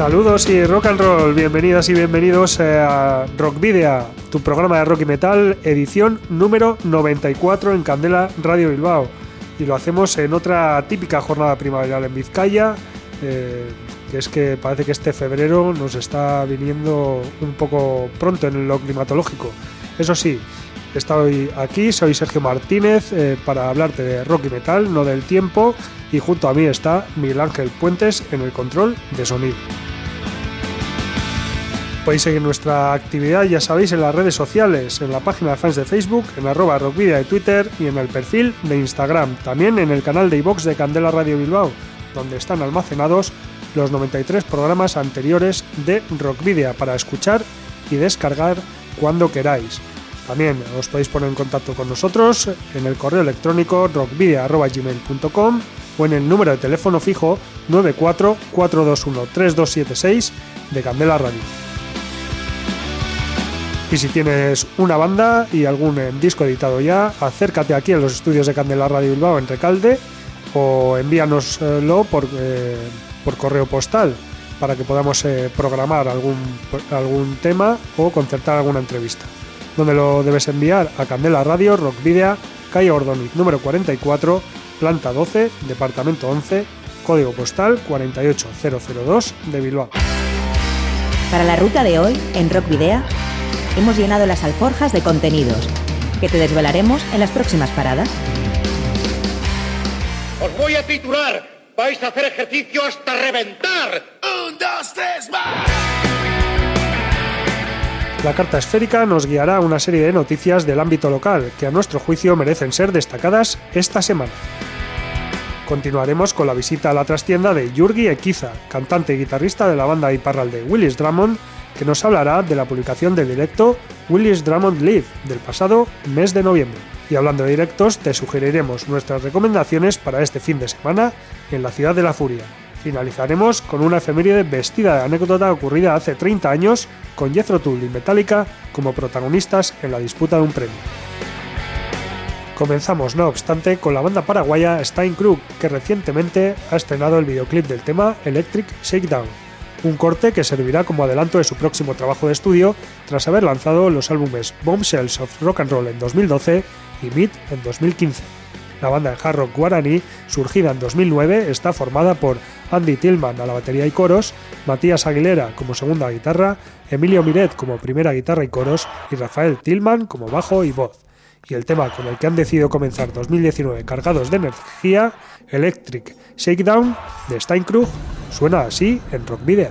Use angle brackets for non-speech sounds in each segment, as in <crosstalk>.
Saludos y rock and roll, bienvenidas y bienvenidos a Rock Video, tu programa de rock y metal, edición número 94 en Candela Radio Bilbao. Y lo hacemos en otra típica jornada primaveral en Vizcaya, eh, que es que parece que este febrero nos está viniendo un poco pronto en lo climatológico. Eso sí, estoy aquí, soy Sergio Martínez eh, para hablarte de rock y metal, no del tiempo, y junto a mí está Miguel Ángel Puentes en el control de sonido. Podéis seguir nuestra actividad, ya sabéis, en las redes sociales, en la página de fans de Facebook, en arroba rockvidia de Twitter y en el perfil de Instagram. También en el canal de iVox de Candela Radio Bilbao, donde están almacenados los 93 programas anteriores de Rockvidia para escuchar y descargar cuando queráis. También os podéis poner en contacto con nosotros en el correo electrónico rockvidia.gmail.com o en el número de teléfono fijo 944213276 de Candela Radio. Y si tienes una banda y algún eh, disco editado ya, acércate aquí a los estudios de Candela Radio Bilbao en Recalde o envíanoslo por, eh, por correo postal para que podamos eh, programar algún, algún tema o concertar alguna entrevista. Donde lo debes enviar a Candela Radio, Rock Video, calle Ordonic número 44, planta 12, departamento 11, código postal 48002 de Bilbao. Para la ruta de hoy, en Rock Video, hemos llenado las alforjas de contenidos que te desvelaremos en las próximas paradas. Os voy a titular. Vais a hacer ejercicio hasta reventar. Un, dos, tres, más. La carta esférica nos guiará a una serie de noticias del ámbito local que a nuestro juicio merecen ser destacadas esta semana. Continuaremos con la visita a la trastienda de Yurgi Ekiza, cantante y guitarrista de la banda Iparralde Willis Drummond, que nos hablará de la publicación del directo Willis Drummond Live del pasado mes de noviembre. Y hablando de directos, te sugeriremos nuestras recomendaciones para este fin de semana en la Ciudad de la Furia. Finalizaremos con una efeméride vestida de anécdota ocurrida hace 30 años con Jethro Tull y Metallica como protagonistas en la disputa de un premio. Comenzamos, no obstante, con la banda paraguaya Stein Krug, que recientemente ha estrenado el videoclip del tema Electric Shakedown, un corte que servirá como adelanto de su próximo trabajo de estudio tras haber lanzado los álbumes Bombshells of Rock and Roll en 2012 y Meet en 2015. La banda de hard rock guaraní, surgida en 2009, está formada por Andy Tillman a la batería y coros, Matías Aguilera como segunda guitarra, Emilio Miret como primera guitarra y coros y Rafael Tillman como bajo y voz. Y el tema con el que han decidido comenzar 2019 cargados de energía, Electric Shakedown de Steinkrug, suena así en Rock Video.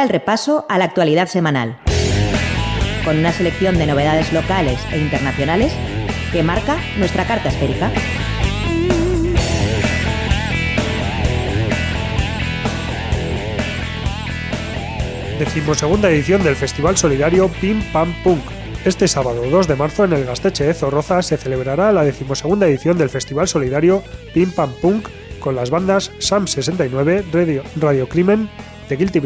El repaso a la actualidad semanal, con una selección de novedades locales e internacionales que marca nuestra carta esférica. Decimosegunda edición del Festival Solidario Pim Pam Punk. Este sábado 2 de marzo en el Gasteche de Zorroza se celebrará la decimosegunda edición del Festival Solidario Pim Pam Punk con las bandas Sam 69, Radio, Radio Crimen, Guilty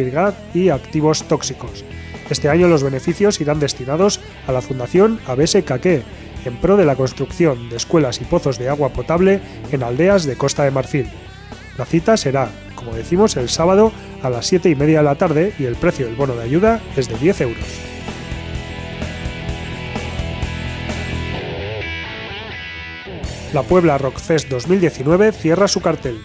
y Activos Tóxicos. Este año los beneficios irán destinados a la Fundación Caqué, en pro de la construcción de escuelas y pozos de agua potable en aldeas de Costa de Marfil. La cita será, como decimos, el sábado a las 7 y media de la tarde y el precio del bono de ayuda es de 10 euros. La Puebla Rock Fest 2019 cierra su cartel.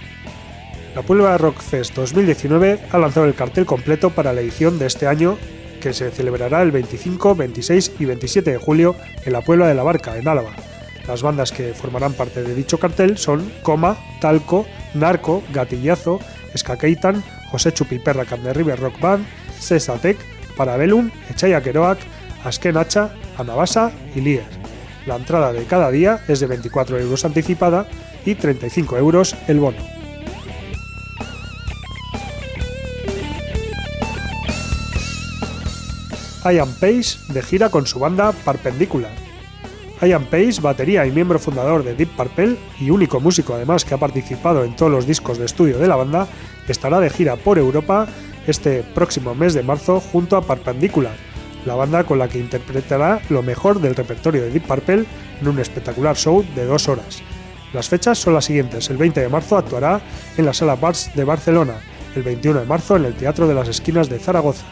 La Puebla Rock Fest 2019 ha lanzado el cartel completo para la edición de este año que se celebrará el 25, 26 y 27 de julio en la Puebla de la Barca, en Álava. Las bandas que formarán parte de dicho cartel son Coma, Talco, Narco, Gatillazo, Skakeitan, José Chupiperra de River Rock Band, Cesatec, Parabellum, Echaya Keroak, Asken Hacha, Anabasa y Lier. La entrada de cada día es de 24 euros anticipada y 35 euros el bono. Ian Pace de gira con su banda Perpendicular. Ian Pace, batería y miembro fundador de Deep Purple y único músico además que ha participado en todos los discos de estudio de la banda, estará de gira por Europa este próximo mes de marzo junto a Perpendicular, la banda con la que interpretará lo mejor del repertorio de Deep Purple en un espectacular show de dos horas. Las fechas son las siguientes. El 20 de marzo actuará en la Sala Bars de Barcelona, el 21 de marzo en el Teatro de las Esquinas de Zaragoza,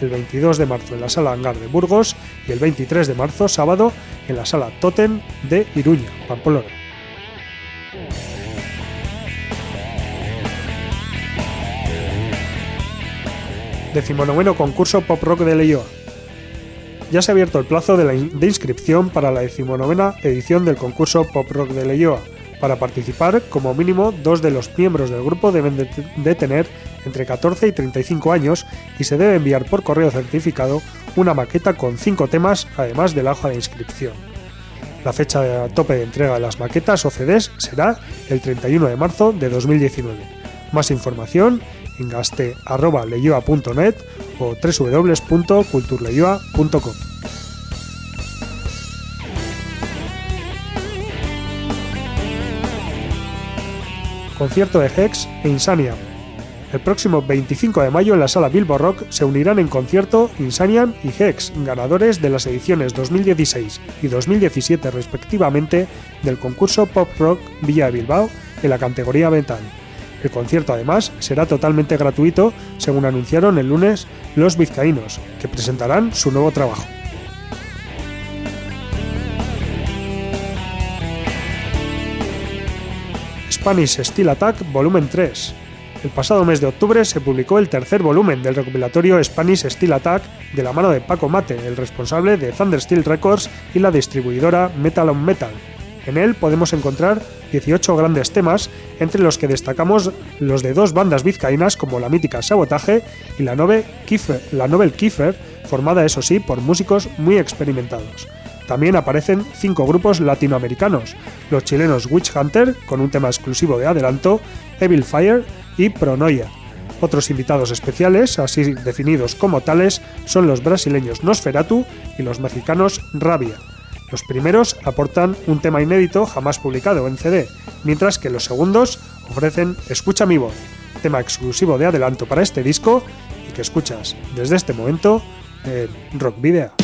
el 22 de marzo en la Sala Hangar de Burgos y el 23 de marzo, sábado, en la Sala Totem de Iruña, Pamplona. Decimonoveno concurso Pop Rock de Leioa. Ya se ha abierto el plazo de, inscripción para la decimonovena edición del concurso Pop Rock de Leioa. Para participar, como mínimo, dos de los miembros del grupo deben de, de tener entre 14 y 35 años y se debe enviar por correo certificado una maqueta con cinco temas, además de la hoja de inscripción. La fecha de tope de entrega de las maquetas o CDs será el 31 de marzo de 2019. Más información en gaste.leyoa.net o www.culturleyoa.com. Concierto de Hex e Insaniam. El próximo 25 de mayo en la sala Bilbo Rock se unirán en concierto Insaniam y Hex, ganadores de las ediciones 2016 y 2017 respectivamente del concurso Pop Rock Villa de Bilbao en la categoría metal. El concierto además será totalmente gratuito, según anunciaron el lunes los vizcaínos, que presentarán su nuevo trabajo. Spanish Steel Attack Volumen 3. El pasado mes de octubre se publicó el tercer volumen del recopilatorio Spanish Steel Attack de la mano de Paco Mate, el responsable de Thunder Steel Records y la distribuidora Metal on Metal. En él podemos encontrar 18 grandes temas, entre los que destacamos los de dos bandas vizcaínas como la mítica Sabotaje y la, Nove Kiefer, la Kiefer, formada eso sí por músicos muy experimentados. También aparecen cinco grupos latinoamericanos, los chilenos Witch Hunter, con un tema exclusivo de adelanto, Evil Fire y Pronoia. Otros invitados especiales, así definidos como tales, son los brasileños Nosferatu y los mexicanos Rabia. Los primeros aportan un tema inédito jamás publicado en CD, mientras que los segundos ofrecen Escucha mi voz, tema exclusivo de adelanto para este disco y que escuchas desde este momento en Rock Video.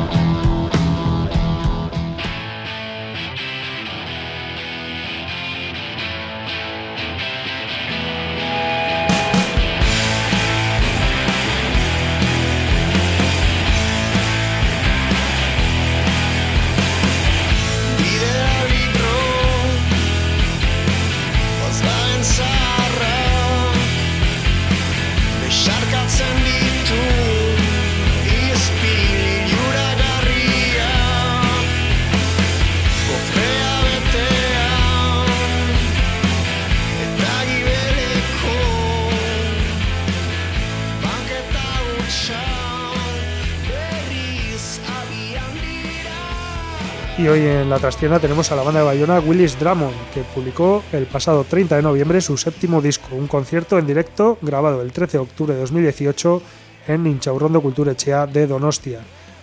Hoy en la trastienda tenemos a la banda de Bayona Willis Drummond, que publicó el pasado 30 de noviembre su séptimo disco, un concierto en directo grabado el 13 de octubre de 2018 en Inchaurrondo Kulturechea de Donostia.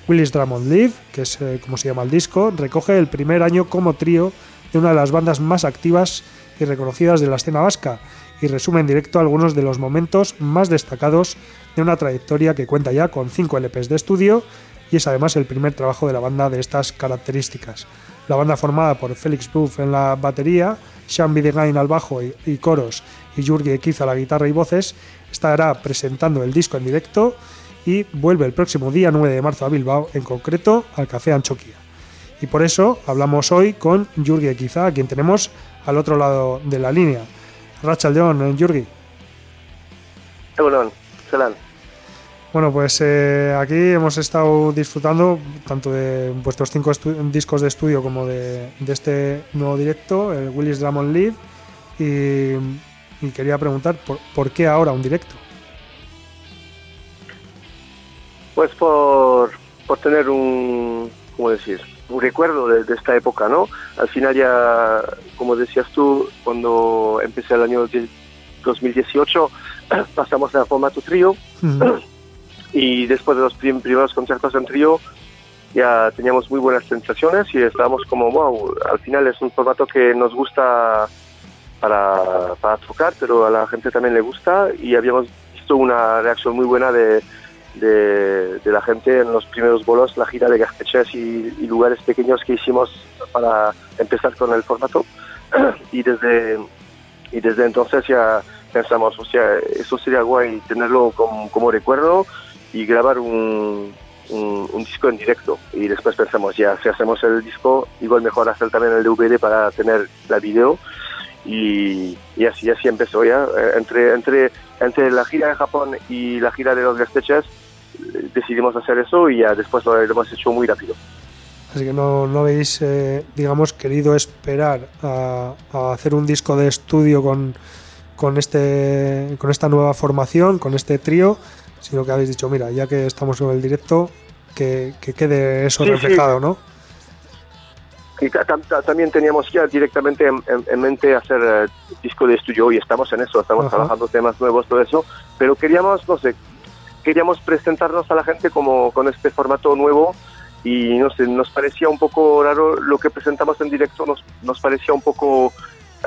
Willis Drummond Live, que es eh, como se llama el disco, recoge el primer año como trío de una de las bandas más activas y reconocidas de la escena vasca y resume en directo algunos de los momentos más destacados de una trayectoria que cuenta ya con 5 LPs de estudio y es además el primer trabajo de la banda de estas características. La banda formada por Félix Buff en la batería, Sean Bidegain al bajo y, coros y Jurgi Ekiz a la guitarra y voces, estará presentando el disco en directo y vuelve el próximo día 9 de marzo a Bilbao, en concreto al Café Anchoquia. Y por eso hablamos hoy con Jurgi Ekiza, a quien tenemos al otro lado de la línea. Rachel León, Jurgi. Egunon, zelan. Bueno, pues eh, aquí hemos estado disfrutando tanto de vuestros cinco discos de estudio como de, de este nuevo directo, el Willis Drummond Live, y, y quería preguntar por, por qué ahora un directo. Pues por, por tener un, ¿cómo decir? Un recuerdo de, de esta época, ¿no? Al final ya, como decías tú, cuando empecé el año die- 2018, <clears throat> pasamos al formato trío Ujú. Y después de los prim- primeros conciertos en trío ya teníamos muy buenas sensaciones y estábamos como, wow, al final es un formato que nos gusta para, tocar, pero a la gente también le gusta y habíamos visto una reacción muy buena de, de, la gente en los primeros bolos, la gira de Gaspeches y, y lugares pequeños que hicimos para empezar con el formato. <clears throat> Y desde, y desde entonces ya pensamos, o sea, eso sería guay tenerlo como, como recuerdo y grabar un, un, un disco en directo. Y después pensamos, ya, si hacemos el disco, igual mejor hacer también el DVD para tener la video. Y, y así, así empezó ya. Eh, Entre, entre, entre la gira de Japón y la gira de los Gasteches, eh, decidimos hacer eso y ya después lo, lo hemos hecho muy rápido. Así que no, no habéis, eh, digamos, querido esperar a, a hacer un disco de estudio con, con, este, con esta nueva formación, con este trío, sino que habéis dicho, mira, ya que estamos en el directo, que, que quede eso Sí, sí. reflejado, ¿no? Y ta- tam- ta- también teníamos ya directamente en, en- en mente hacer eh, disco de estudio y estamos en eso, estamos Ajá. trabajando temas nuevos, todo eso, pero queríamos, no sé, queríamos presentarnos a la gente como con este formato nuevo y no sé, nos parecía un poco raro lo que presentamos en directo, nos, nos parecía un poco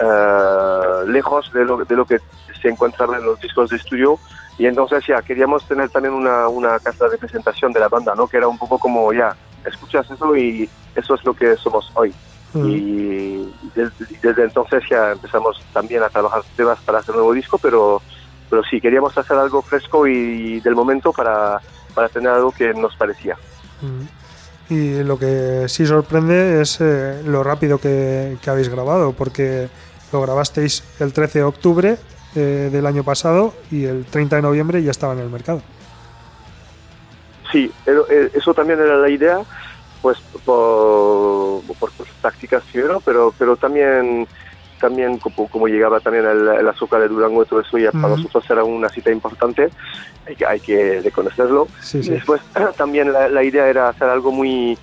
eh, lejos de lo, de lo que se encontraba en los discos de estudio y entonces ya queríamos tener también una, una casa de presentación de la banda, ¿no? Que era un poco como ya, escuchas eso y eso es lo que somos hoy. Mm. Y desde, desde entonces ya empezamos también a trabajar temas para hacer un nuevo disco, pero, pero sí, queríamos hacer algo fresco y del momento para, para tener algo que nos parecía. Mm. Y lo que sí sorprende es eh, lo rápido que, que habéis grabado, porque lo grabasteis el 13 de octubre eh, del año pasado y el 30 de noviembre ya estaba en el mercado. Sí, pero, eh, eso también era la idea, pues por, por, prácticas primero, pero, pero también también como, como llegaba también el, el azúcar de Durango y todo eso, ya para nosotros era una cita importante, hay que, hay que reconocerlo. Sí, Y después <clears throat> también la, la idea era hacer algo muy,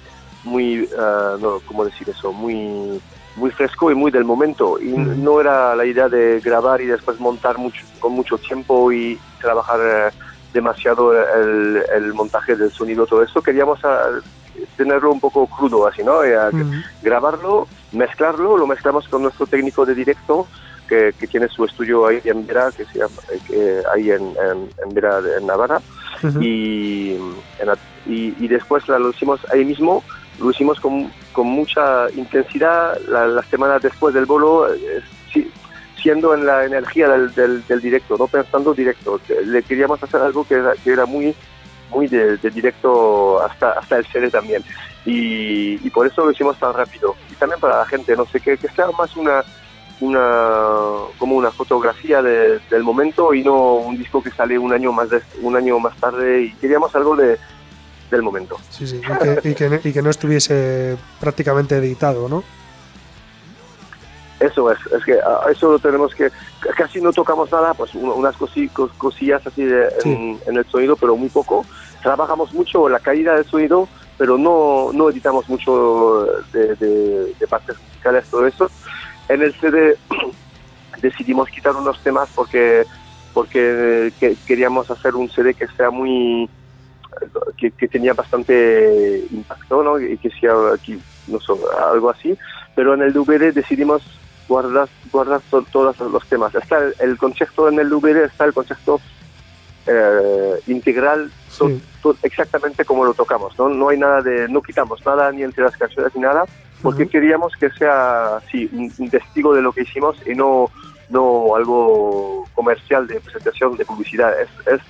muy, ah, no, ¿cómo decir eso? Muy, muy fresco y muy del momento. Y no era la idea de grabar y después montar mucho, con mucho tiempo y trabajar eh, demasiado el, el montaje del sonido, todo eso. Queríamos ah, tenerlo un poco crudo así, ¿no? Y, grabarlo, mezclarlo, lo mezclamos con nuestro técnico de directo que, que tiene su estudio ahí en Vera, que se llama, eh, ahí en, en, en Vera, en Navarra, y, en y, y después la- lo hicimos ahí mismo, lo hicimos con, con mucha intensidad. La, la semana después del bolo, eh, sí, siendo en la energía del, del, del directo, no pensando directo. Le queríamos hacer algo que era, que era muy muy de, de directo hasta hasta el CD también. Y, y por eso lo hicimos tan rápido. Y también para la gente no sé que, que sea más una una como una fotografía de- del momento y no un disco que sale un año más des- un año más tarde. Y queríamos algo de del momento Sí, sí, y que, y que- y que no estuviese prácticamente editado, ¿no? Eso es, es que a eso lo tenemos que, casi no tocamos nada, pues un- unas cosi- cos- cosillas así de- en, en el sonido, pero muy poco. Trabajamos mucho la calidad del sonido, pero no, no editamos mucho de, de- de partes musicales, todo eso. En el CD <clears throat> decidimos quitar unos temas porque, porque que- queríamos hacer un CD que sea muy que, que tenía bastante impacto ¿no? y que sea aquí, no sé, algo así pero en el DVD decidimos guardar, guardar to- todos los temas. Está el, el concepto en el DVD, está el concepto eh, integral, to- Sí. to- exactamente como lo tocamos. ¿no? no hay nada de, no quitamos nada ni entre las canciones ni nada, porque Ujú. queríamos que sea sí, un, un testigo de lo que hicimos y no, no algo comercial de presentación, de publicidad. Es, es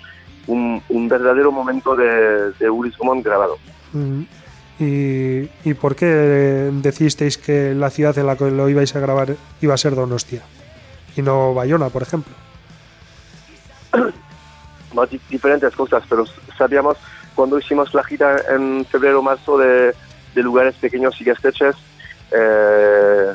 un, un verdadero momento de, de Ulis grabado. ¿Y, ¿Y por qué decidisteis que la ciudad en la que lo ibais a grabar iba a ser Donostia? Y no Bayona, por ejemplo. <clears throat> más di- diferentes cosas, pero sabíamos cuando hicimos la gira en febrero marzo de, de lugares pequeños y estreches, eh,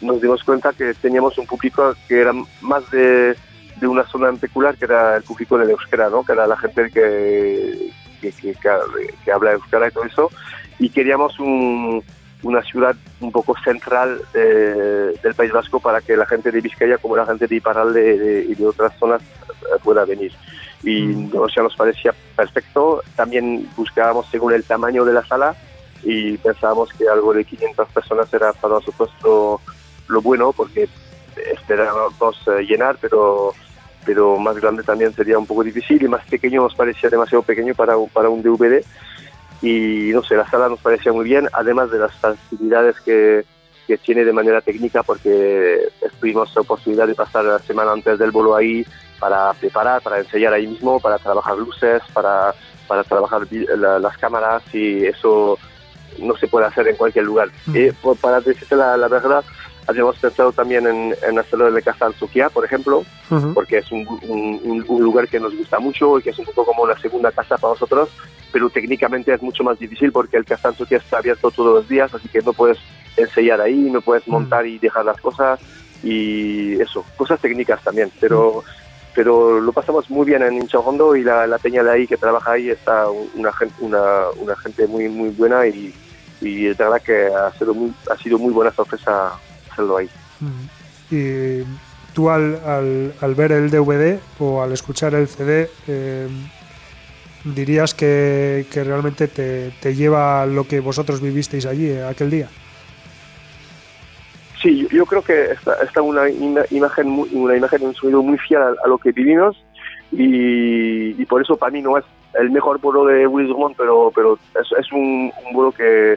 nos dimos cuenta que teníamos un público que era más de, de una zona en peculiar, que era el público del euskera, ¿no? que era la gente que, que, que, que ha- que habla euskera y todo eso, y queríamos un- una ciudad un poco central de- del País Vasco para que la gente de Vizcaya como la gente de Iparralde de- y de otras zonas eh, pueda venir y Mm. Donostia nos parecía perfecto. También buscábamos según el tamaño de la sala y pensábamos que algo de 500 personas era para nosotros lo, lo bueno porque esperábamos eh, llenar, pero pero más grande también sería un poco difícil y más pequeño nos parecía demasiado pequeño para, un- para un DVD y no sé, la sala nos parecía muy bien, además de las facilidades que, que tiene de manera técnica porque tuvimos la oportunidad de pasar la semana antes del bolo ahí para preparar, para enseñar ahí mismo, para trabajar luces, para, para trabajar la- las cámaras y eso no se puede hacer en cualquier lugar. Mm. Por- para decirte la, la verdad, habíamos pensado también en, en hacerlo en el Casa Anzuquia, por ejemplo, porque es un, un- lugar que nos gusta mucho y que es un poco como una segunda casa para nosotros, pero técnicamente es mucho más difícil porque el Casa Anzuquia está abierto todos los días, así que no puedes ensayar ahí, no puedes Mm. montar y dejar las cosas y eso, cosas técnicas también, pero pero lo pasamos muy bien en Hinchajondo y la, la peña de ahí que trabaja ahí está una una, una gente muy muy buena y, y es verdad que ha sido muy, ha sido muy buena sorpresa hacerlo ahí. Y tú al, al- al ver el DVD o al escuchar el CD, eh, dirías que, que realmente te, te lleva a lo que vosotros vivisteis allí eh, aquel día. Sí, yo, yo creo que está, está una ima- imagen, muy- una imagen, un sonido muy fiel a, a lo que vivimos y, y por eso para mí no es el mejor bolo de Willis pero, pero es, es un, un que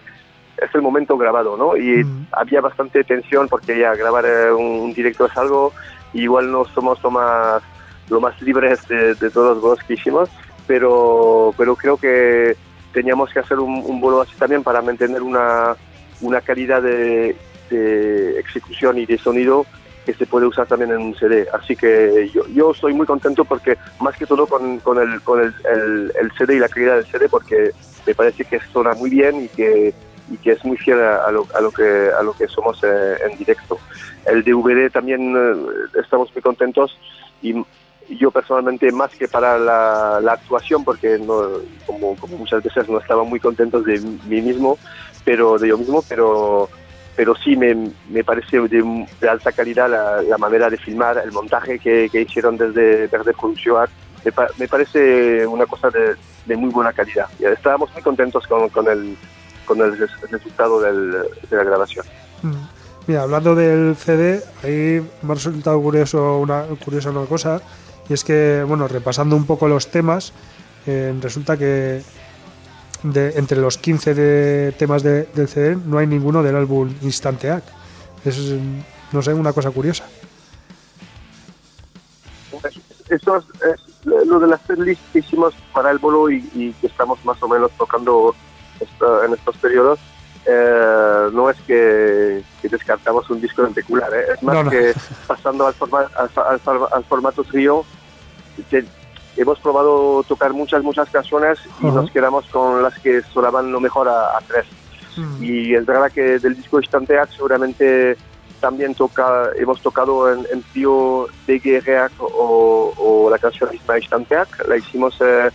es el momento grabado, ¿no? Y Mm. había bastante tensión porque ya grabar eh, un, un directo es algo, igual no somos lo más, lo más libres de, de todos los que hicimos, pero, pero creo que teníamos que hacer un, un bolo así también para mantener una, una calidad de, de ejecución y de sonido que se puede usar también en un CD. Así que yo, yo estoy muy contento porque más que todo con, con, el, con el, el, el CD y la calidad del CD porque me parece que suena muy bien y que, y que es muy fiel a, a lo, a, lo, que, a lo que somos eh, en directo. El DVD también eh, estamos muy contentos y yo personalmente más que para la, la actuación porque no, como, como muchas veces no estaba muy contento de mí mismo pero de yo mismo pero pero sí me, me parece de, de alta calidad la, la, manera de filmar el montaje que, que hicieron desde Verde Producción me, pa, me, parece una cosa de, de, muy buena calidad estábamos muy contentos con, con el con el resultado del, de la grabación mm. Mira, hablando del CD, ahí me ha resultado curioso una, curiosa una cosa, y es que, bueno, repasando un poco los temas, eh, resulta que de, entre los 15 de temas de- del CD no hay ninguno del álbum Instanteac. Es, no sé, una cosa curiosa. Esto es, es lo de las setlist que hicimos para el bolo y, y que estamos más o menos tocando en estos periodos. eh, no es que, que descartamos un disco en particular, ¿eh? es más No, no. que pasando al, forma- al, al al formato trío, que hemos probado tocar muchas, muchas canciones y Ajá. nos quedamos con las que sonaban lo mejor a, a tres. Y es verdad que del disco Instanteac seguramente también toca, hemos tocado en, en trío de Guerreac o, o la canción misma Instanteac, la hicimos eh,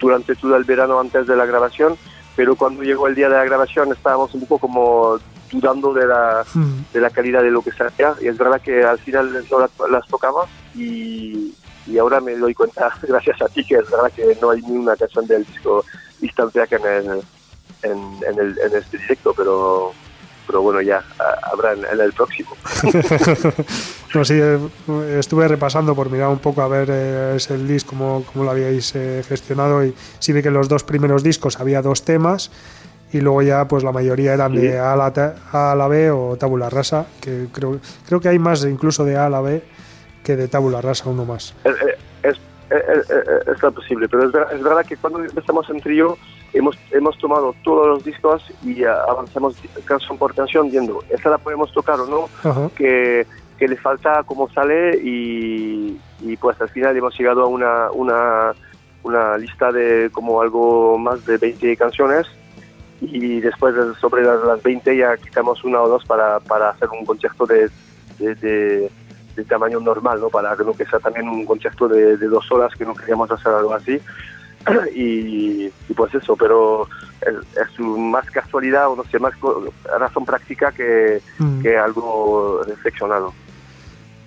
durante todo el verano antes de la grabación, pero cuando llegó el día de la grabación estábamos un poco como dudando de la, Mm. de la calidad de lo que se hacía y es verdad que al final no las, las tocamos y, y ahora me doy cuenta, <laughs> gracias a ti, que es verdad que no hay ni una canción del disco Instanteac en el, en, en el, en este directo, pero, pero bueno, ya habrá en, el próximo. <laughs> No, sí, eh, estuve repasando por mirar un poco a ver eh, ese el disco, cómo, cómo lo habíais eh, gestionado y sí vi que en los dos primeros discos había dos temas y luego ya pues la mayoría eran Sí. de A a, la, A la B o Tabula Rasa, que creo, creo que hay más incluso de A a la B que de Tabula Rasa, uno más. Es, es, es, es- es posible, pero es, ver- es verdad que cuando empezamos en trío hemos, hemos tomado todos los discos y ah, avanzamos canción por canción viendo, esta la podemos tocar o no, Ajá. que, que le falta cómo sale y, y pues al final hemos llegado a una, una, una lista de como algo más de 20 canciones y después de- sobre las, las 20 ya quitamos una o dos para, para hacer un concierto de, de, de- de tamaño normal, ¿no? para que no que sea también un concierto de, de dos horas que no queríamos hacer algo así <clears throat> y, y pues eso, pero es, es más casualidad o no sé, más razón práctica que, Mm. que algo reflexionado.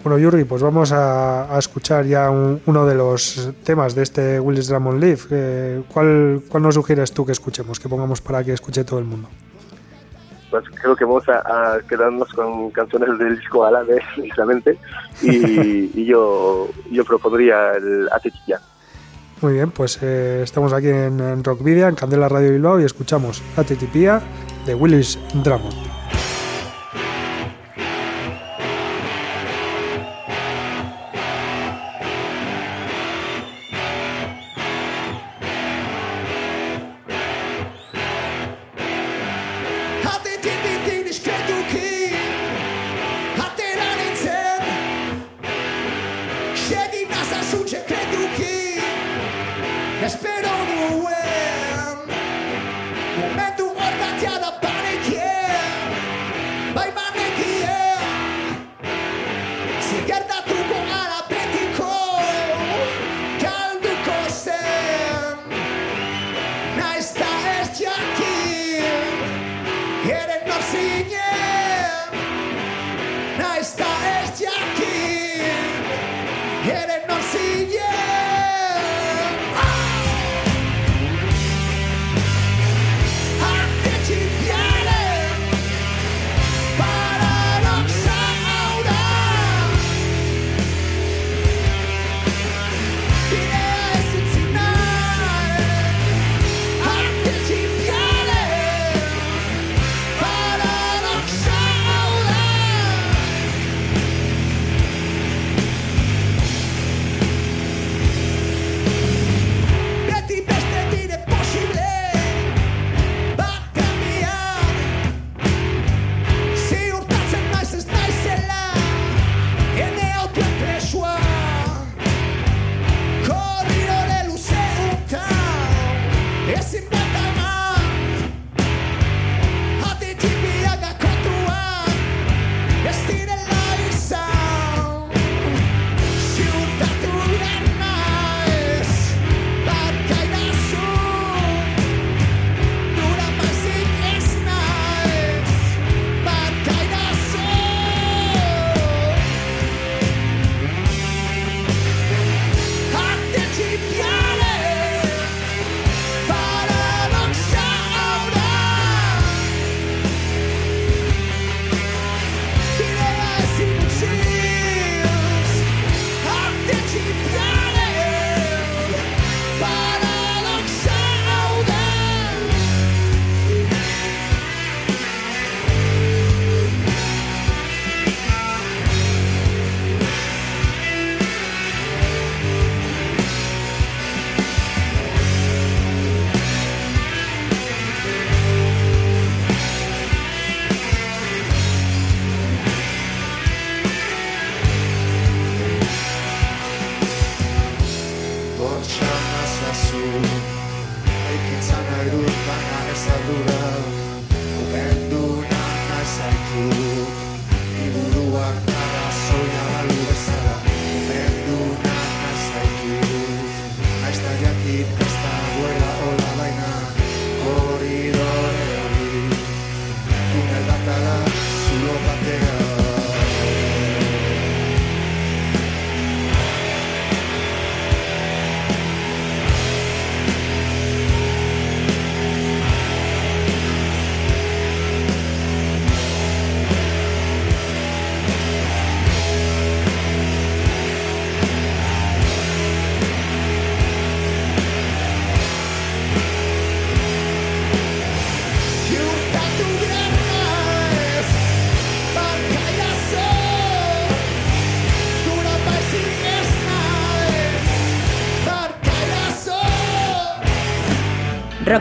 Bueno, Yuri, pues vamos a, a escuchar ya un- uno de los temas de este Willis Drummond. Eh, ¿cuál, ¿Cuál nos sugieres tú que escuchemos, que pongamos para que escuche todo el mundo? Pues creo que vamos a, a quedarnos con canciones del disco Alave, <laughs> precisamente, y, y yo, yo propondría el Atetilla. Muy bien, pues eh, estamos aquí en, en Rockvidia, en Candela Radio Bilbao y escuchamos Atetipía de Willis Drummond.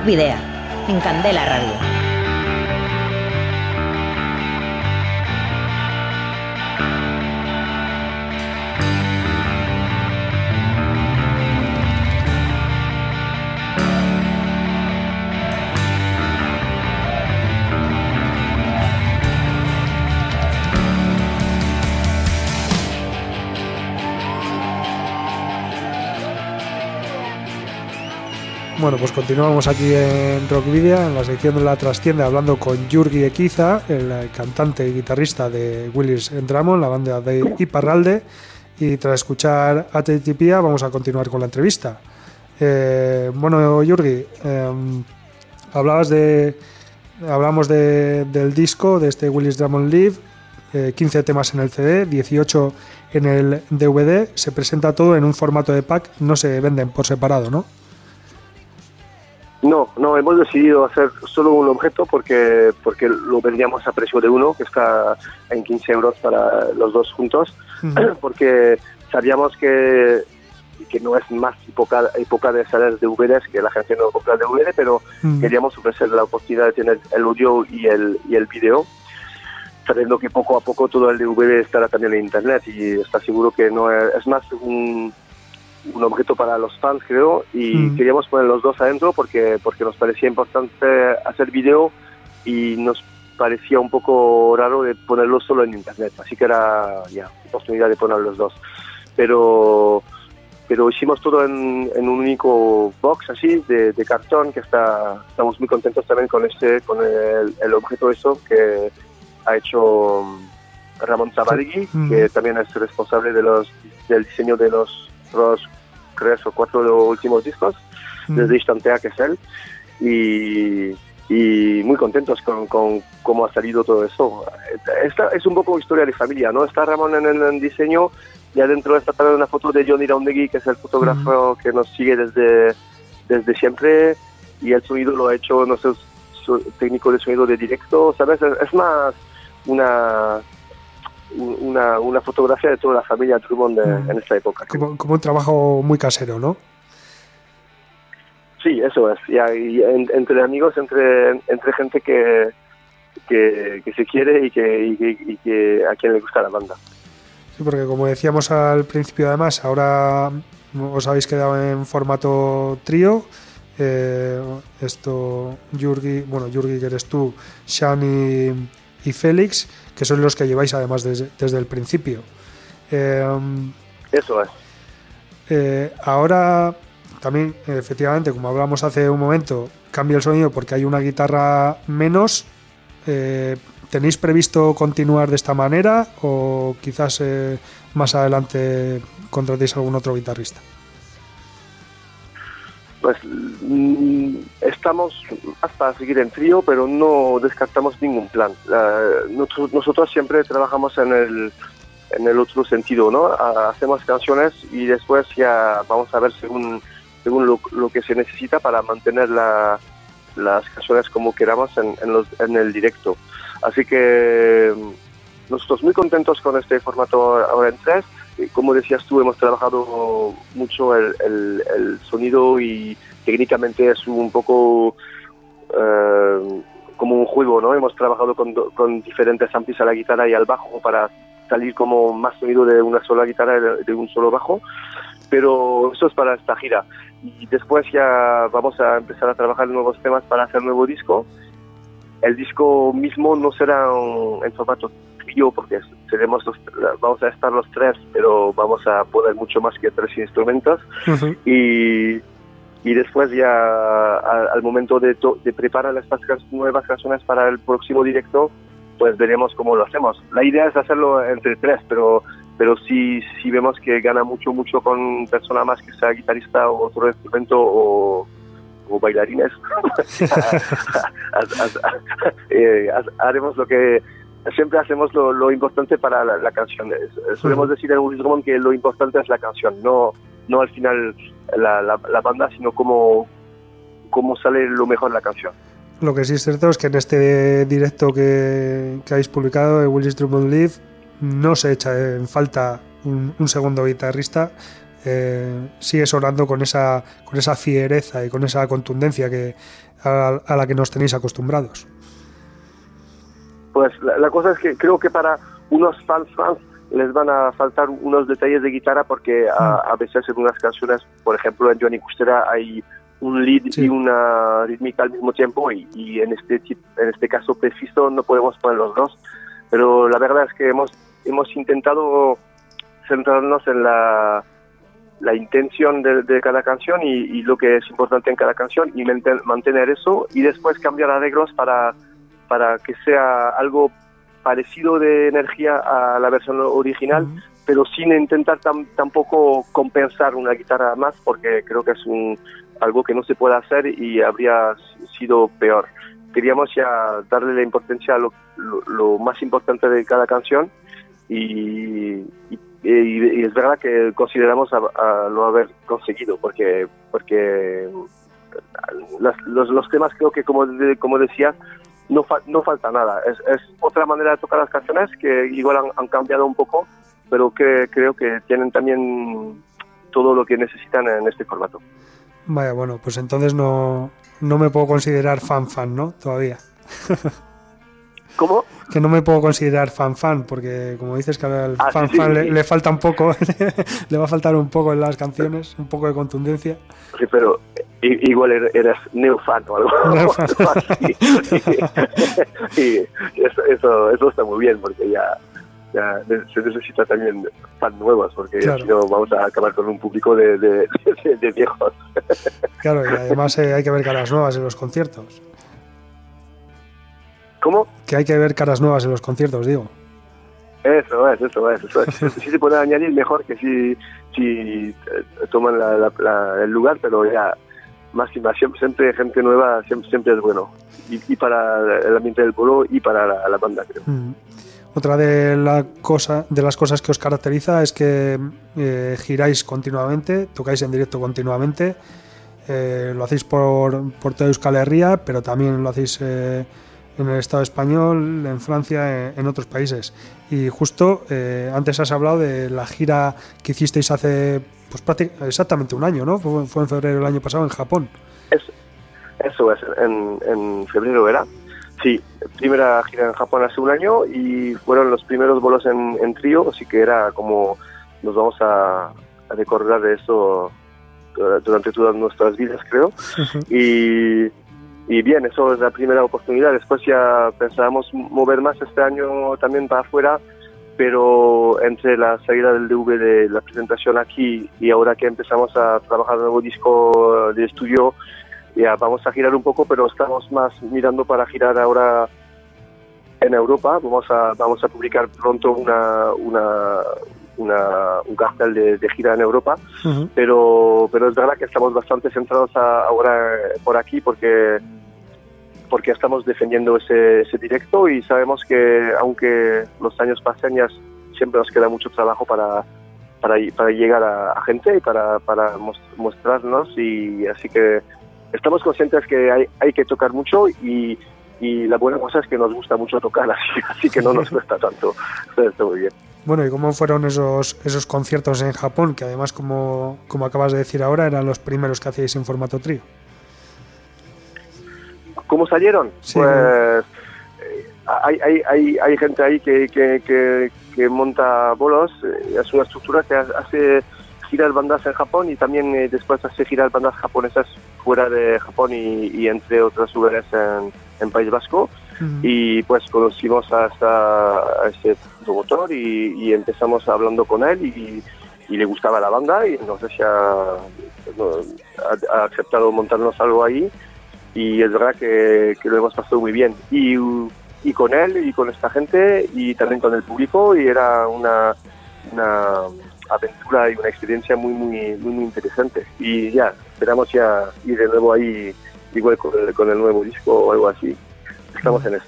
Video, en Candela Radio. Bueno, pues continuamos aquí en Rockvidia, en la sección de la trastienda, hablando con Jurgi Equiza, el eh, cantante y guitarrista de Willis Drummond, la banda de Iparralde. Y tras escuchar a vamos a continuar con la entrevista. Eh, bueno, Jurgi, eh, hablabas de. Hablamos de- del disco, de este Willis Drummond Live, eh, 15 temas en el CD, 18 en el DVD. Se presenta todo en un formato de pack, no se venden por separado, ¿no? No, no, hemos decidido hacer solo un objeto porque, porque lo vendíamos a precio de uno, que está en 15 euros para los dos juntos, <clears throat> porque sabíamos que, que no es más época, época de salir DVDs, que la gente no compra DVD, pero Mm. queríamos ofrecer la oportunidad de tener el audio y el, y el video, sabiendo que poco a poco todo el DVD estará también en Internet y está seguro que no es, es más un, un objeto para los fans, creo, y Mm. queríamos poner los dos adentro porque, porque nos parecía importante hacer video y nos parecía un poco raro de ponerlo solo en internet, así que era ya oportunidad de poner los dos. Pero pero hicimos todo en, en un único box así de, de cartón que está estamos muy contentos también con este con el, el objeto eso que ha hecho mm, Ramón Zabarigui, Mm. que también es responsable de los del diseño de los, los tres o cuatro últimos discos Mm. desde Instantea que es él y, y muy contentos con, con cómo ha salido todo eso. Esta es un poco historia de familia, ¿no? Está Ramón en el diseño y adentro está también una foto de Johnny Raundegui, que es el fotógrafo que nos sigue desde, desde siempre y el sonido lo ha hecho nuestro su- técnico de sonido de directo, ¿sabes? Es, es más una, una, una fotografía de toda la familia Drummond de- Mm. en esta época. Como, como un trabajo muy casero, ¿no? Sí, eso es. Y, en- entre amigos, entre, entre gente que, que, que se quiere y que, y, y a quien le gusta la banda. Sí, porque como decíamos al principio, además, ahora os habéis quedado en formato trío. Eh, esto, Jurgi, bueno, Jurgi que eres tú, Shani y Félix, que son los que lleváis además desde, desde el principio. Eh, Eso es. eh, ahora también, efectivamente, como hablamos hace un momento, cambia el sonido porque hay una guitarra menos. Eh, ¿Tenéis previsto continuar de esta manera o quizás más adelante contratéis algún otro guitarrista? Pues mm, estamos más para seguir en trío, pero no descartamos ningún plan. Eh, nosotros, siempre trabajamos en el, en el otro sentido, ¿no? Ah, Hacemos canciones y después ya vamos a ver según, según lo, lo que se necesita para mantener la- las canciones como queramos en, en, los, en el directo. Así que mm, nosotros muy contentos con este formato ahora en tres. Eh, Como decías tú, hemos trabajado mucho el, el- el sonido y técnicamente es un poco eh, como un juego, ¿no? Hemos trabajado con, con diferentes amplis a la guitarra y al bajo para salir como más sonido de una sola guitarra de, un solo bajo, pero eso es para esta gira. y después ya vamos a empezar a trabajar nuevos temas para hacer nuevo disco. El disco mismo no será en formato trío porque seremos los- vamos a estar los tres, pero vamos a poner mucho más que tres instrumentos Ujú. y, y después ya a- al momento de, to- de preparar estas nuevas canciones para el próximo directo, pues veremos cómo lo hacemos. La idea es hacerlo entre tres, pero pero si, si vemos que gana mucho, mucho con persona más que sea guitarrista o otro instrumento o, o bailarines, <laughs> <laughs> <laughs> eh, haremos lo que siempre hacemos lo, lo importante para la, la canción. Solemos decir en Willis Drummond que lo importante es la canción, no, no al final la, la, la banda, sino cómo, cómo sale lo mejor de la canción. Lo que sí es cierto es que en este directo que, que habéis publicado, el Willis Drummond Live, no se echa en falta un, un segundo guitarrista. Eh, sigue sonando con esa, con esa fiereza y con esa contundencia que, a, a la que nos tenéis acostumbrados. Pues la, la cosa es que creo que para unos fans fans les van a faltar unos detalles de guitarra porque a, a veces en unas canciones, por ejemplo en Johnny Custera hay un lead Sí. y una rítmica al mismo tiempo y, y en este en este caso preciso no podemos poner los dos pero la verdad es que hemos hemos intentado centrarnos en la la intención de, de cada canción y, y lo que es importante en cada canción y manten- mantener eso y después cambiar arreglos para para que sea algo parecido de energía a la versión original, pero sin intentar tam- tampoco compensar una guitarra más, porque creo que es un, algo que no se puede hacer y habría sido peor. Queríamos ya darle la importancia a lo, lo- lo más importante de cada canción y, y- y- y es verdad que consideramos a, a lo haber conseguido, porque, los, los temas creo que como, de- como decías, no, fa- no falta nada. Es, es otra manera de tocar las canciones que igual han, han cambiado un poco, pero que creo que tienen también todo lo que necesitan en este formato. Vaya, bueno, pues entonces no, no me puedo considerar fan fan, ¿no? Todavía. <laughs> ¿Cómo? Que no me puedo considerar fan fan, porque como dices que al Ah, sí, fan sí, fan sí. le, le falta un poco, <laughs> le va a faltar un poco en las canciones, un poco de contundencia. Sí, pero i- igual er- eres neofan o algo, <laughs> así. <laughs> y eso, eso, eso está muy bien porque ya, ya se necesita también fan nuevos porque Claro. si no vamos a acabar con un público de, de, de- de viejos. <laughs> Claro, y además eh, hay que ver caras nuevas en los conciertos. ¿Cómo? Que hay que ver caras nuevas en los conciertos, digo. Eso es, eso es, eso es. Si se puede añadir mejor que si, si eh, toman la- la- la- el lugar, pero ya más y más, siempre, gente nueva siempre, siempre es bueno. Y, para el ambiente del pueblo y para la, la banda, creo. Mm. Otra de, la cosa, de las cosas que os caracteriza es que eh, giráis continuamente, tocáis en directo continuamente, eh, lo hacéis por, por toda Euskal Herria, pero también lo hacéis eh, en el Estado español, en Francia, en, en otros países. Y justo eh, antes has hablado de la gira que hicisteis hace pues, exactamente un año, ¿no? Fue, fue en febrero del año pasado en Japón. Eso es, en, en febrero era. Sí, primera gira en Japón hace un año y fueron los primeros bolos en, en trío, así que era como nos vamos a, a recordar de eso dura- durante todas nuestras vidas, creo. y, y bien, eso es la primera oportunidad. Después ya pensábamos mover más este año también para afuera, pero entre la salida del DV de la presentación aquí y ahora que empezamos a trabajar un nuevo disco de estudio, ya vamos a girar un poco, pero estamos más mirando para girar ahora en Europa. Vamos a, vamos a publicar pronto una, una, una- un cartel de, de gira en Europa, pero, pero es verdad que estamos bastante centrados a- ahora por aquí porque porque estamos defendiendo ese, ese directo y sabemos que aunque los años pasen ya siempre nos queda mucho trabajo para, para, para llegar a, a gente y para, para mos- mostrarnos y así que estamos conscientes que hay, hay que tocar mucho y, y la buena cosa es que nos gusta mucho tocar <laughs> así, así que no nos <laughs> cuesta tanto está muy bien Bueno, ¿y cómo fueron esos, esos conciertos en Japón? Que además, como, como acabas de decir ahora, eran los primeros que hacíais en formato trío. ¿Cómo salieron? Sí. Pues eh, hay, hay, hay, hay gente ahí que, que, que, que monta bolos, eh, es una estructura que hace girar bandas en Japón y también eh, después hacer girar bandas japonesas fuera de Japón y, y entre otros lugares en, en País Vasco. Y pues conocimos a, a este promotor y, y empezamos hablando con él y, y le gustaba la banda y entonces ya no, ha, ha aceptado montarnos algo ahí y es verdad que, lo hemos pasado muy bien. Y, y con él y con esta gente y también con el público y era una, una aventura y una experiencia muy, muy, muy, muy interesante. Y ya, esperamos ya ir de nuevo ahí, igual con el, con el nuevo disco o algo así. Estamos en eso.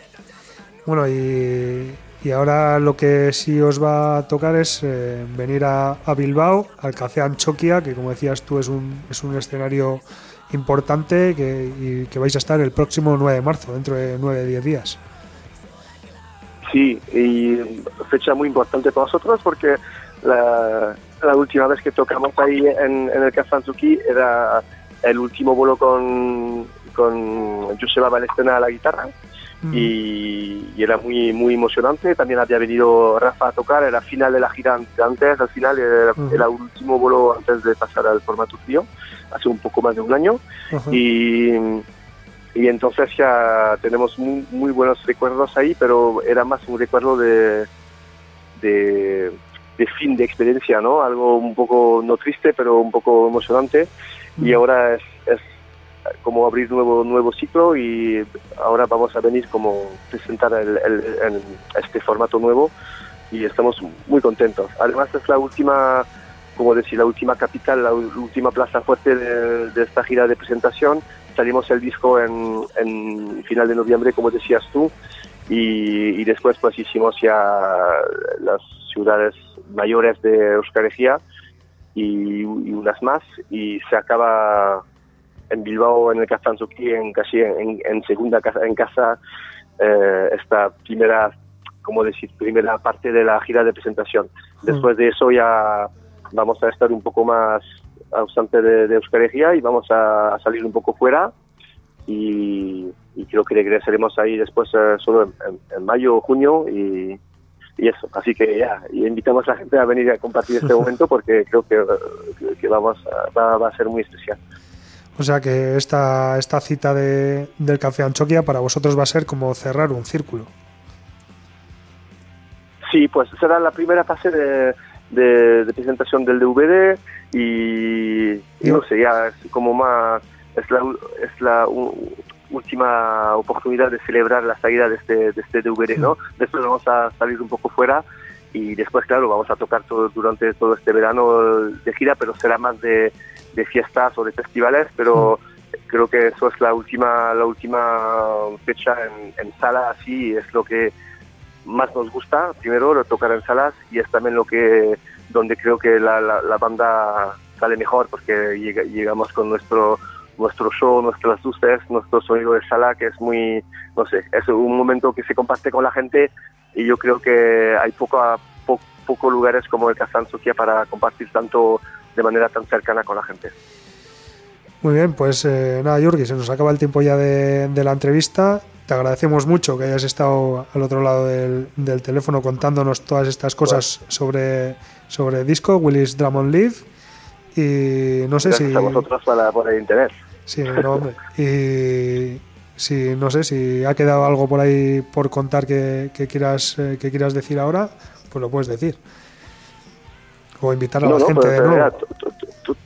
Bueno, y, y ahora lo que sí os va a tocar es eh, venir a, a Bilbao, al Café Anchoquia, que como decías tú es un, es un escenario importante que, y que vais a estar el próximo 9 de marzo, dentro de 9-10 días. Sí, y fecha muy importante para nosotros porque la, la última vez que tocamos ahí en, en el Café Anzuki era el último bolo con, con Joseba Balestena a la guitarra y, y era muy muy emocionante. También había venido Rafa a tocar, era final de la gira antes, al final era, el último bolo antes de pasar al formato trío, hace un poco más de un año. Y, y entonces ya tenemos muy, muy buenos recuerdos ahí, pero era más un recuerdo de, de, de fin de experiencia, ¿no? Algo un poco, no triste, pero un poco emocionante. Y ahora es, es como abrir nuevo nuevo ciclo y ahora vamos a venir como presentar el, el- el- este formato nuevo y estamos muy contentos. Además es la última, como decir, la última capital, la última plaza fuerte de, de esta gira de presentación. Salimos el disco en, en final de noviembre, como decías tú, y, y después pues hicimos ya las ciudades mayores de Euskal y, y unas más y se acaba en Bilbao en el Castanzuki en casi en, en segunda casa en casa eh, esta primera como decir primera parte de la gira de presentación. Después de eso ya vamos a estar un poco más ausente de, de y vamos a, a salir un poco fuera y, y creo que regresaremos ahí después eh, solo en, en- en mayo o junio y, y eso, así que ya, y invitamos a la gente a venir a compartir este <laughs> momento porque creo que, eh, que vamos a- va, va a ser muy especial. O sea que esta, esta cita de, del Café Anchoquia para vosotros va a ser como cerrar un círculo. Sí, pues será la primera fase de, de- de presentación del DVD y, y no sé, ya es como más, es la, es la última oportunidad de celebrar la salida de este, de este DVD, ¿no? Después vamos a salir un poco fuera y después, claro, vamos a tocar todo, durante todo este verano de gira, pero será más de, de fiestas o de festivales, pero creo que eso es la última, la última fecha en, en sala, así es lo que más nos gusta, primero tocar en salas y es también lo que donde creo que la, la, la banda sale mejor porque llega- llegamos con nuestro nuestro show, nuestras luces, nuestro sonido de sala que es muy, no sé, es un momento que se comparte con la gente y yo creo que hay poco a- po- poco lugares como el Kazan Sofía para compartir tanto de manera tan cercana con la gente. Muy bien, pues eh, nada, Yurgi, se nos acaba el tiempo ya de, de la entrevista. Te agradecemos mucho que hayas estado al otro lado del, del teléfono contándonos todas estas cosas sobre, sobre el disco, Willis Drummond Live. Y no sé Gracias si. a vosotros para, por el interés. Sí, no, hombre. Y si no sé si ha quedado algo por ahí por contar que, que quieras eh, que quieras decir ahora, pues lo puedes decir. O invitar a No, la no, gente de nuevo. to-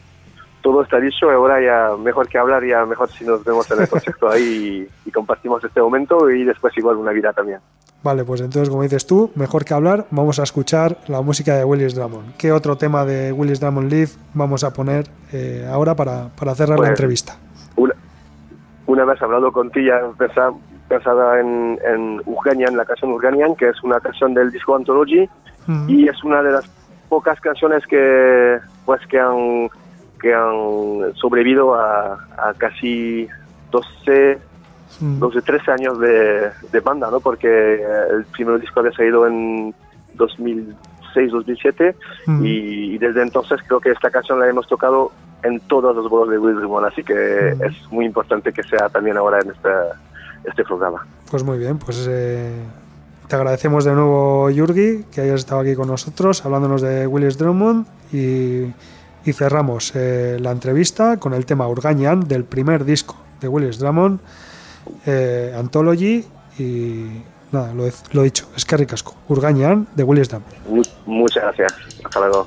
todo está dicho, ahora ya mejor que hablar, ya mejor si nos vemos en el concierto ahí y, y compartimos este momento y después igual una vida también. Vale, pues entonces, como dices tú, mejor que hablar, vamos a escuchar la música de Willis Drummond. ¿Qué otro tema de Willis Drummond Live vamos a poner eh, ahora para, para cerrar la Pues, entrevista? Una, vez hablado con ti, ya pensa- pensaba en, en Urganian, la canción Urganian, que es una canción del disco Anthology y es una de las pocas canciones que pues que han que han sobrevivido a, a casi 12 mm, 12, 13 años de, de banda, ¿no? Porque el primer disco había salido en 2006, 2007 mm. y, y desde entonces creo que esta canción la hemos tocado en todos los bolos de Will Drummond, así que Mm. es muy importante que sea también ahora en este, este programa. Pues muy bien, pues eh, te agradecemos de nuevo, Yurgi, que hayas estado aquí con nosotros hablándonos de Willis Drummond y Y cerramos eh, la entrevista con el tema Urgañan del primer disco de Willis Drummond, eh, Anthology y nada, lo he, lo he dicho, es que ricasco, Urgañan de Drummond. Mu- muchas gracias. Hasta luego.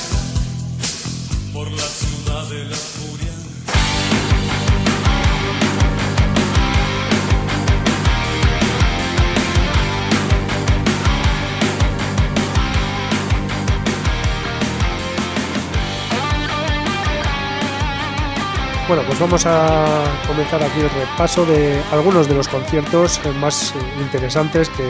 Bueno, pues vamos a comenzar aquí el repaso de algunos de los conciertos más interesantes que,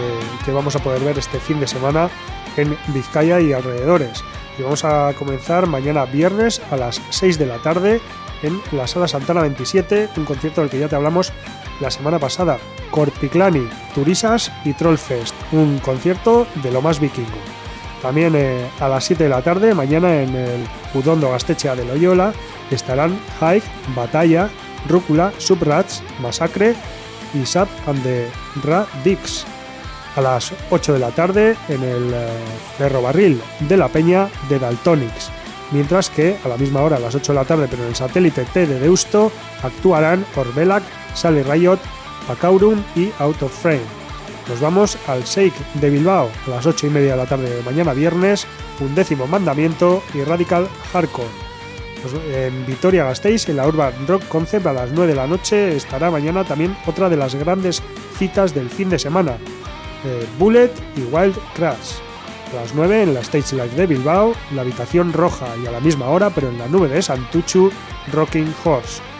que vamos a poder ver este fin de semana en Vizcaya y alrededores. Y vamos a comenzar mañana viernes a las 6 de la tarde en la Sala Santana 27, un concierto del que ya te hablamos la semana pasada. Corpiclani, Turisas y Trollfest, un concierto de lo más vikingo. También eh, a las 7 de la tarde, mañana en el Udondo Gastechea de Loyola, estarán Hike, Batalla, Rúcula, Subrats, Masacre y Sap and the Ra Dix. A las 8 de la tarde en el eh, ferrobarril de la Peña de Daltonics. Mientras que a la misma hora, a las 8 de la tarde, pero en el satélite T de Deusto, actuarán Orbelac, Sally Riot, Pacaurum y Out of Frame. Nos vamos al Shake de Bilbao a las 8 y media de la tarde de mañana viernes, un décimo mandamiento y Radical Hardcore. En Vitoria Gasteiz, en la Urban Rock Concept, a las 9 de la noche estará mañana también otra de las grandes citas del fin de semana, eh, Bullet y Wild Crash. A las 9 en la Stage Live de Bilbao, la habitación roja y a la misma hora, pero en la nube de Santuchu, Rocking Horse.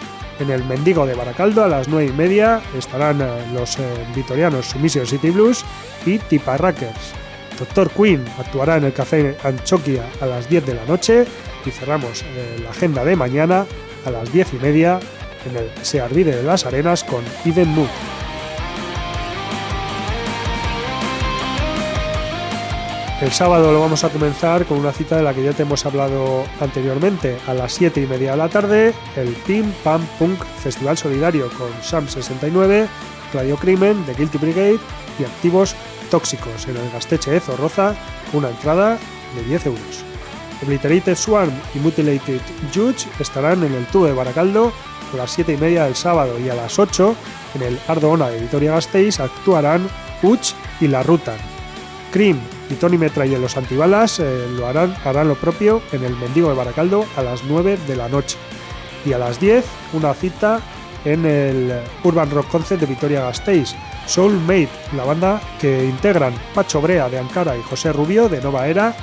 En el Mendigo de Baracaldo a las 9 y media estarán eh, los eh, vitorianos Sumisio City Blues y Tiparrackers. Doctor Queen actuará en el Café Anchoquia a las 10 de la noche y cerramos eh, la agenda de mañana a las 10 y media en el Se Arvide de las Arenas con Eden Mood. El sábado lo vamos a comenzar con una cita de la que ya te hemos hablado anteriormente. A las 7 y media de la tarde, el Pim Pam Punk Festival Solidario con Sam 69, Radio Crimen, The Guilty Brigade y Activos Tóxicos en el Gasteche de Zorroza, una entrada de 10 euros. Obliterated Swarm y Mutilated Judge estarán en el tubo de Baracaldo a las 7 y media del sábado y a las 8 en el Ardoona de Vitoria Gasteiz actuarán Uch y La Rutan. Cream y Tony Metra y los antibalas eh, lo harán, harán lo propio en el Mendigo de Baracaldo a las 9 de la noche. Y a las 10 una cita en el Urban Rock Concert de Vitoria Gasteiz. Soulmate, la banda que integran Pacho Brea de Ankara y José Rubio de Nova Era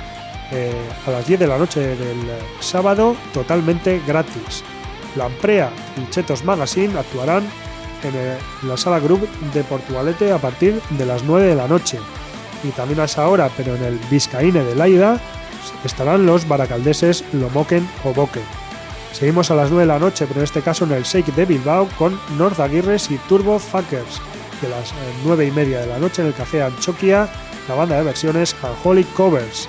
eh, a las 10 de la noche del sábado totalmente gratis. Lamprea y Chetos Magazine actuarán en eh, la sala Group de Portugalete a partir de las 9 de la noche y también a esa hora, pero en el Vizcaíne de Laida, estarán los baracaldeses Lomoken o Boken. Seguimos a las 9 de la noche, pero en este caso en el Shake de Bilbao con North Aguirres y Turbo Fuckers. A las eh, 9 y media de la noche en el Café Anchoquia, la banda de versiones Unholy Covers.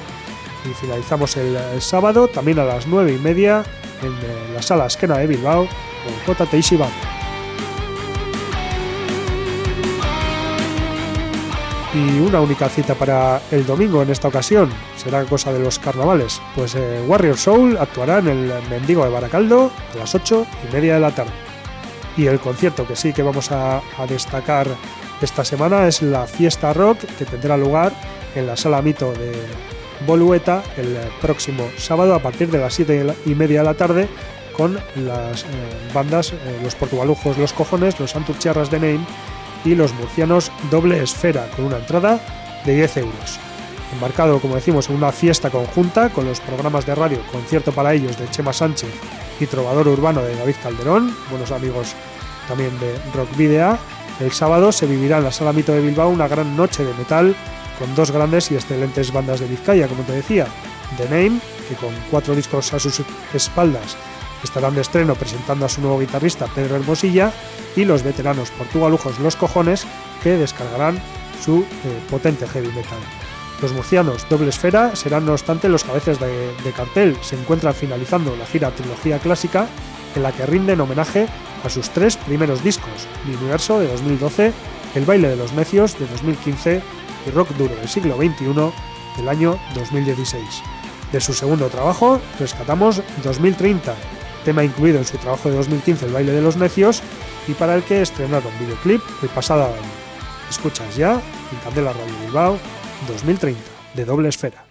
Y finalizamos el, el sábado también a las 9 y media en eh, la sala Esquena de Bilbao con J. Teishi. Y una única cita para el domingo en esta ocasión. Será cosa de los carnavales. Pues eh, Warrior Soul actuará en el Mendigo de Baracaldo a las 8 y media de la tarde. Y el concierto que sí que vamos a, destacar esta semana es la fiesta rock que tendrá lugar en la sala Mito de Bolueta el próximo sábado a partir de las 7 y media de la tarde con las eh, bandas eh, Los Portugalujos Los Cojones, Los Santurciarras de Name y los murcianos Doble Esfera con una entrada de 10 euros. Embarcado, como decimos, en una fiesta conjunta con los programas de radio Concierto para ellos de Chema Sánchez y Trovador Urbano de David Calderón, buenos amigos también de Rock Video, el sábado se vivirá en la Sala Mito de Bilbao una gran noche de metal con dos grandes y excelentes bandas de Vizcaya, como te decía, The Name, que con cuatro discos a sus espaldas estarán de estreno presentando a su nuevo guitarrista Pedro Hermosilla y los veteranos portugalujos Los Cojones que descargarán su eh, potente heavy metal. Los murcianos Doble Esfera serán no obstante los cabezas de, de, cartel, se encuentran finalizando la gira Trilogía Clásica en la que rinden homenaje a sus tres primeros discos, Mi Universo de 2012, El Baile de los Necios de 2015 y Rock Duro del siglo XXI del año 2016. De su segundo trabajo rescatamos 2030, tema incluido en su trabajo de 2015 El baile de los necios y para el que estrenaron videoclip el pasado año. Escuchas ya en Candela Radio Bilbao 2030 de Doble Esfera.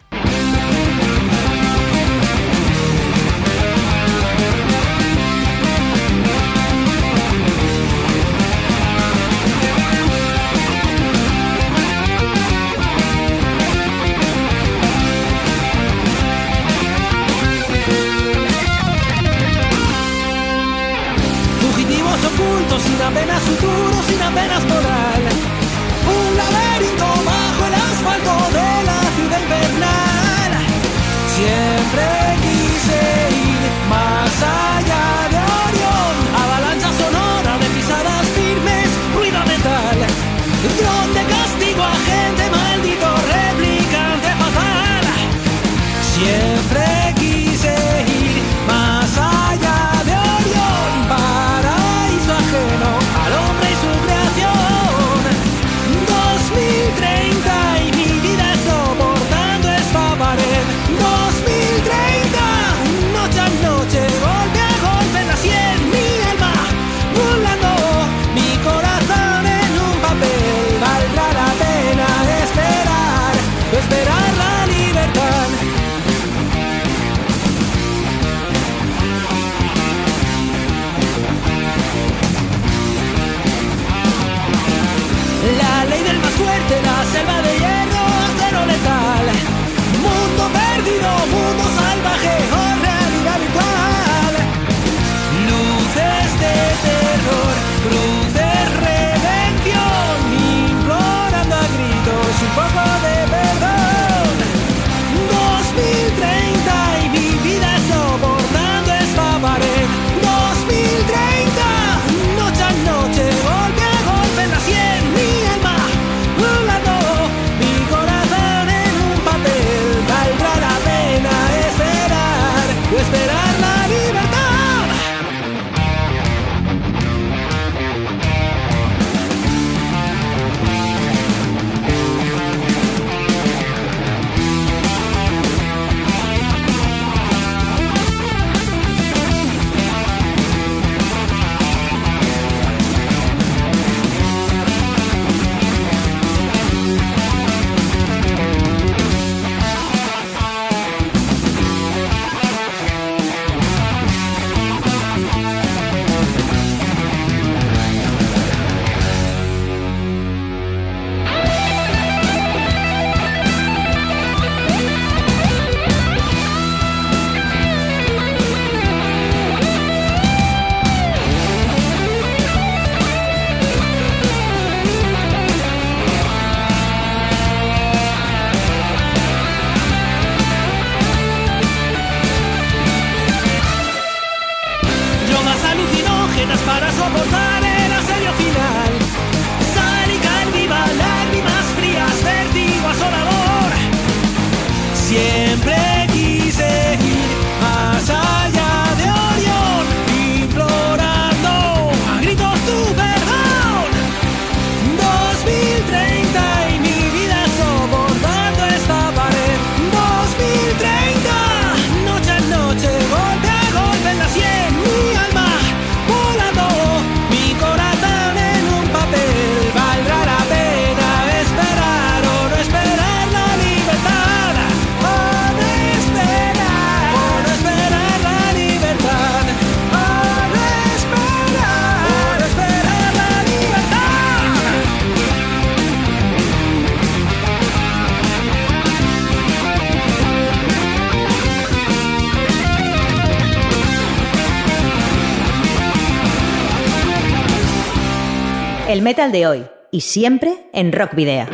metal de hoy y siempre en Rock Video.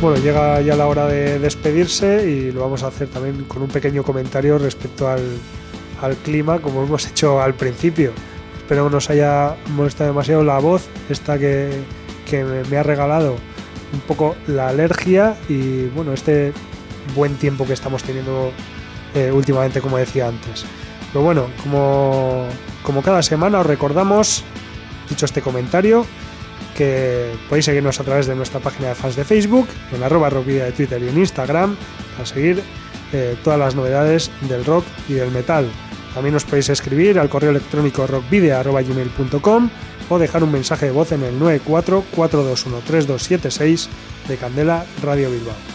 Bueno, llega ya la hora de despedirse y lo vamos a hacer también con un pequeño comentario respecto al, al clima, como hemos hecho al principio. Espero que no os haya molestado demasiado la voz, esta que, que me ha regalado un poco la alergia y bueno, este buen tiempo que estamos teniendo eh, últimamente, como decía antes. Pero bueno, como, como cada semana os recordamos, dicho este comentario, que podéis seguirnos a través de nuestra página de fans de Facebook, en arroba rockvidia de Twitter y en Instagram, para seguir eh, todas las novedades del rock y del metal. También os podéis escribir al correo electrónico rockvidia.com o dejar un mensaje de voz en el 944213276 de Candela Radio Bilbao.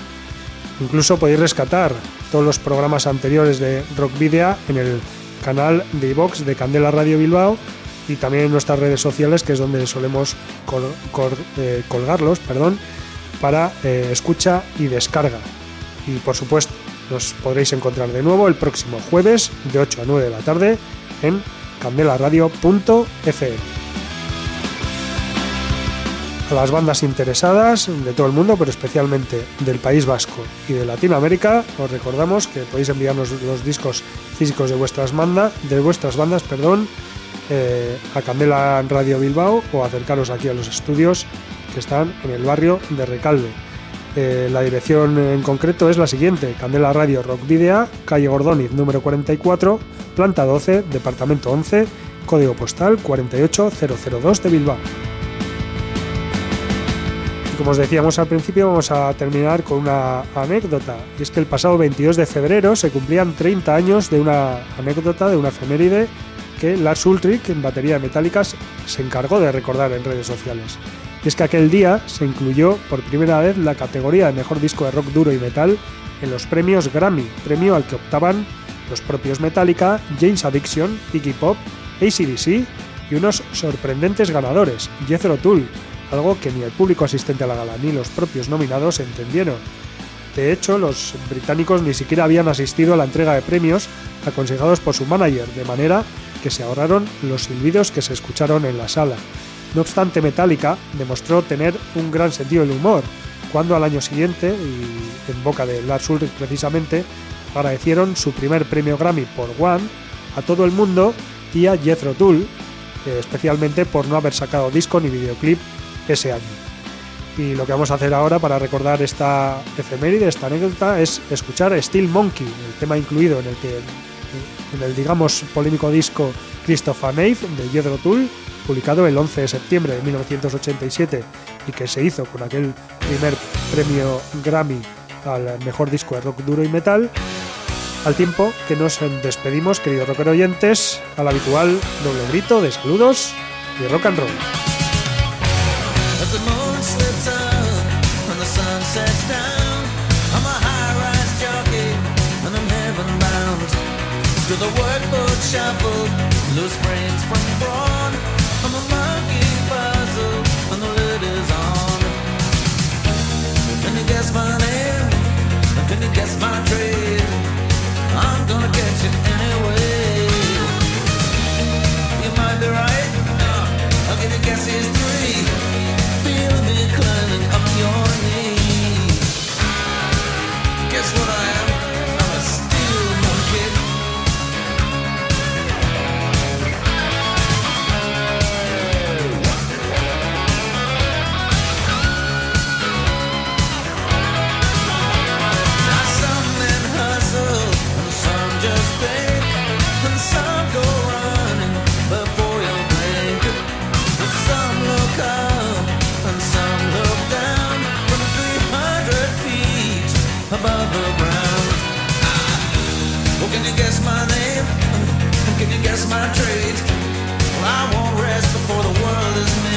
Incluso podéis rescatar todos los programas anteriores de Rockvidia en el canal de iVox de Candela Radio Bilbao y también en nuestras redes sociales, que es donde solemos eh, colgarlos perdón, para eh, escucha y descarga. Y por supuesto, nos podréis encontrar de nuevo el próximo jueves de 8 a 9 de la tarde en candelaradio.fm. A las bandas interesadas de todo el mundo, pero especialmente del País Vasco y de Latinoamérica, os recordamos que podéis enviarnos los discos físicos de vuestras, de vuestras bandas perdón, eh, a Candela Radio Bilbao o acercaros aquí a los estudios que están en el barrio de Recalve. Eh, la dirección en concreto es la siguiente: Candela Radio Rock Video, calle Gordóniz, número 44, planta 12, departamento 11, código postal 48002 de Bilbao. Como os decíamos al principio, vamos a terminar con una anécdota. Y es que el pasado 22 de febrero se cumplían 30 años de una anécdota, de una efeméride que Lars Ulrich, en batería de Metallicas, se encargó de recordar en redes sociales. Y es que aquel día se incluyó por primera vez la categoría de mejor disco de rock duro y metal en los premios Grammy, premio al que optaban los propios Metallica, James Addiction, Iggy Pop, ACDC y unos sorprendentes ganadores, Jethro Tull, algo que ni el público asistente a la gala ni los propios nominados entendieron. De hecho, los británicos ni siquiera habían asistido a la entrega de premios aconsejados por su manager, de manera que se ahorraron los silbidos que se escucharon en la sala. No obstante, Metallica demostró tener un gran sentido del humor, cuando al año siguiente, y en boca de Lars Ulrich precisamente, agradecieron su primer premio Grammy por One a todo el mundo y a Jethro Tull, eh, especialmente por no haber sacado disco ni videoclip ese año. Y lo que vamos a hacer ahora para recordar esta efeméride, esta anécdota, es escuchar Steel Monkey, el tema incluido en el que en el digamos polémico disco Christopher Nave de Jethro Tull, publicado el 11 de septiembre de 1987 y que se hizo con aquel primer premio Grammy al mejor disco de rock duro y metal. Al tiempo que nos despedimos, queridos rocker oyentes, al habitual doble grito de saludos y rock and roll. To the workboat shuffle, loose brains from brawn. I'm a monkey puzzle and the lid is on. Can you guess my name? Can you guess my trade? I'm gonna catch you anyway. You might be right. I'll give you guesses three. Feel me climbing up your knee. Guess what I my trade. Well, I won't rest before the world is made.